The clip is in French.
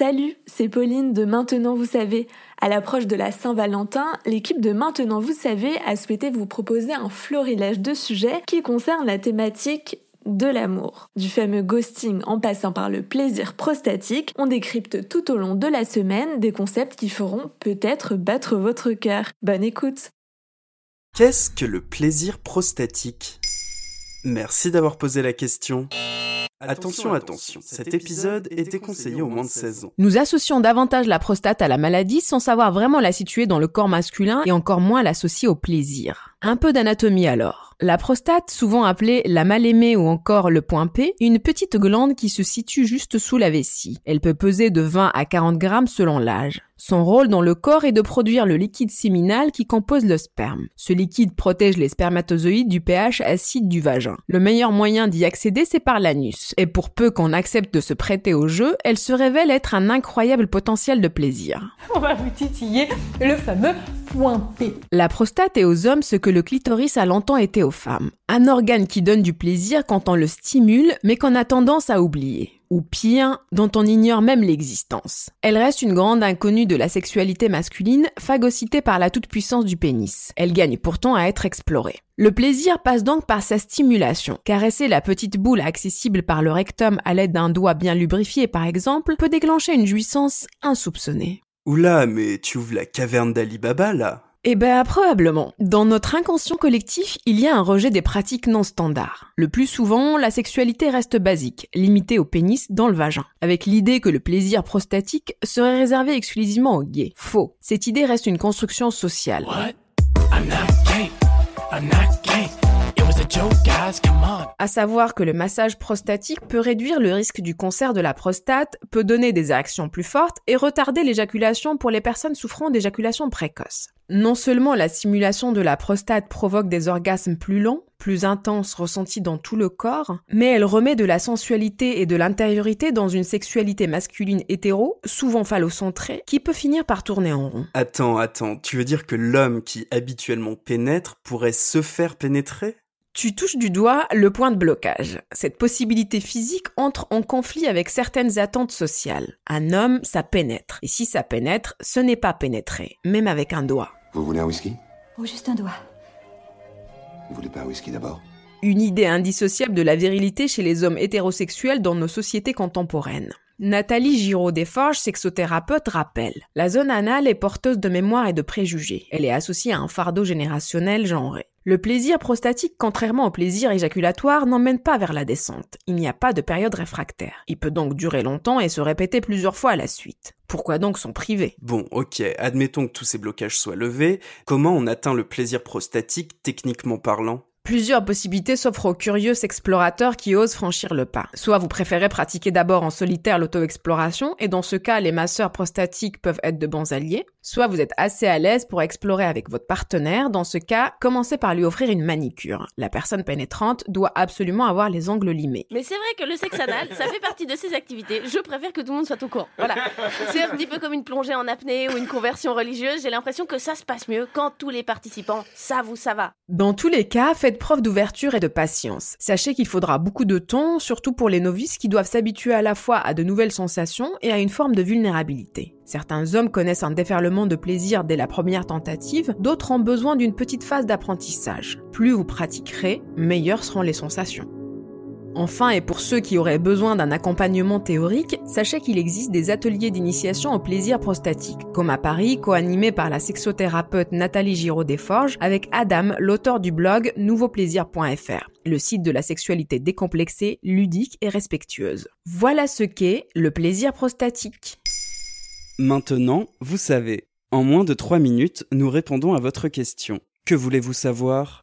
Salut, c'est Pauline de Maintenant Vous savez. À l'approche de la Saint-Valentin, l'équipe de Maintenant Vous savez a souhaité vous proposer un florilège de sujets qui concernent la thématique de l'amour. Du fameux ghosting en passant par le plaisir prostatique, on décrypte tout au long de la semaine des concepts qui feront peut-être battre votre cœur. Bonne écoute Qu'est-ce que le plaisir prostatique? Merci d'avoir posé la question. Attention, attention, cet épisode était conseillé au moins de 16 ans. Nous associons davantage la prostate à la maladie sans savoir vraiment la situer dans le corps masculin et encore moins l'associer au plaisir. Un peu d'anatomie alors. La prostate, souvent appelée la mal-aimée ou encore le point P, une petite glande qui se situe juste sous la vessie. Elle peut peser de 20 à 40 grammes selon l'âge. Son rôle dans le corps est de produire le liquide séminal qui compose le sperme. Ce liquide protège les spermatozoïdes du pH acide du vagin. Le meilleur moyen d'y accéder, c'est par l'anus. Et pour peu qu'on accepte de se prêter au jeu, elle se révèle être un incroyable potentiel de plaisir. On va vous titiller le fameux La prostate est aux hommes ce que le clitoris a longtemps été aux femmes. Un organe qui donne du plaisir quand on le stimule, mais qu'on a tendance à oublier. Ou pire, dont on ignore même l'existence. Elle reste une grande inconnue de la sexualité masculine, phagocytée par la toute-puissance du pénis. Elle gagne pourtant à être explorée. Le plaisir passe donc par sa stimulation. Caresser la petite boule accessible par le rectum à l'aide d'un doigt bien lubrifié par exemple peut déclencher une jouissance insoupçonnée. Oula, mais tu ouvres la caverne d'Ali Baba là eh ben, probablement. Dans notre inconscient collectif, il y a un rejet des pratiques non standards. Le plus souvent, la sexualité reste basique, limitée au pénis dans le vagin, avec l'idée que le plaisir prostatique serait réservé exclusivement aux gays. Faux. Cette idée reste une construction sociale. À savoir que le massage prostatique peut réduire le risque du cancer de la prostate, peut donner des réactions plus fortes et retarder l'éjaculation pour les personnes souffrant d'éjaculation précoce. Non seulement la stimulation de la prostate provoque des orgasmes plus longs, plus intenses ressentis dans tout le corps, mais elle remet de la sensualité et de l'intériorité dans une sexualité masculine hétéro, souvent phallocentrée, qui peut finir par tourner en rond. Attends, attends, tu veux dire que l'homme qui habituellement pénètre pourrait se faire pénétrer? Tu touches du doigt le point de blocage. Cette possibilité physique entre en conflit avec certaines attentes sociales. Un homme, ça pénètre. Et si ça pénètre, ce n'est pas pénétrer, même avec un doigt. Vous voulez un whisky? Ou juste un doigt. Vous voulez pas un whisky d'abord? Une idée indissociable de la virilité chez les hommes hétérosexuels dans nos sociétés contemporaines. Nathalie Giraud-Desforges, sexothérapeute, rappelle La zone anale est porteuse de mémoire et de préjugés. Elle est associée à un fardeau générationnel genré. Le plaisir prostatique, contrairement au plaisir éjaculatoire, n'emmène pas vers la descente. Il n'y a pas de période réfractaire. Il peut donc durer longtemps et se répéter plusieurs fois à la suite. Pourquoi donc s'en priver? Bon, ok, admettons que tous ces blocages soient levés. Comment on atteint le plaisir prostatique techniquement parlant? Plusieurs possibilités s'offrent aux curieux explorateurs qui osent franchir le pas. Soit vous préférez pratiquer d'abord en solitaire l'auto-exploration, et dans ce cas, les masseurs prostatiques peuvent être de bons alliés. Soit vous êtes assez à l'aise pour explorer avec votre partenaire. Dans ce cas, commencez par lui offrir une manicure. La personne pénétrante doit absolument avoir les ongles limés. Mais c'est vrai que le sexe anal, ça fait partie de ces activités. Je préfère que tout le monde soit au courant. Voilà. C'est un petit peu comme une plongée en apnée ou une conversion religieuse. J'ai l'impression que ça se passe mieux quand tous les participants savent où ça va. Dans tous les cas, faites preuve d'ouverture et de patience. Sachez qu'il faudra beaucoup de temps, surtout pour les novices qui doivent s'habituer à la fois à de nouvelles sensations et à une forme de vulnérabilité. Certains hommes connaissent un déferlement de plaisir dès la première tentative, d'autres ont besoin d'une petite phase d'apprentissage. Plus vous pratiquerez, meilleures seront les sensations. Enfin, et pour ceux qui auraient besoin d'un accompagnement théorique, sachez qu'il existe des ateliers d'initiation au plaisir prostatique, comme à Paris, co-animé par la sexothérapeute Nathalie Giraud-Desforges avec Adam, l'auteur du blog nouveauplaisir.fr, le site de la sexualité décomplexée, ludique et respectueuse. Voilà ce qu'est le plaisir prostatique. Maintenant, vous savez. En moins de 3 minutes, nous répondons à votre question. Que voulez-vous savoir?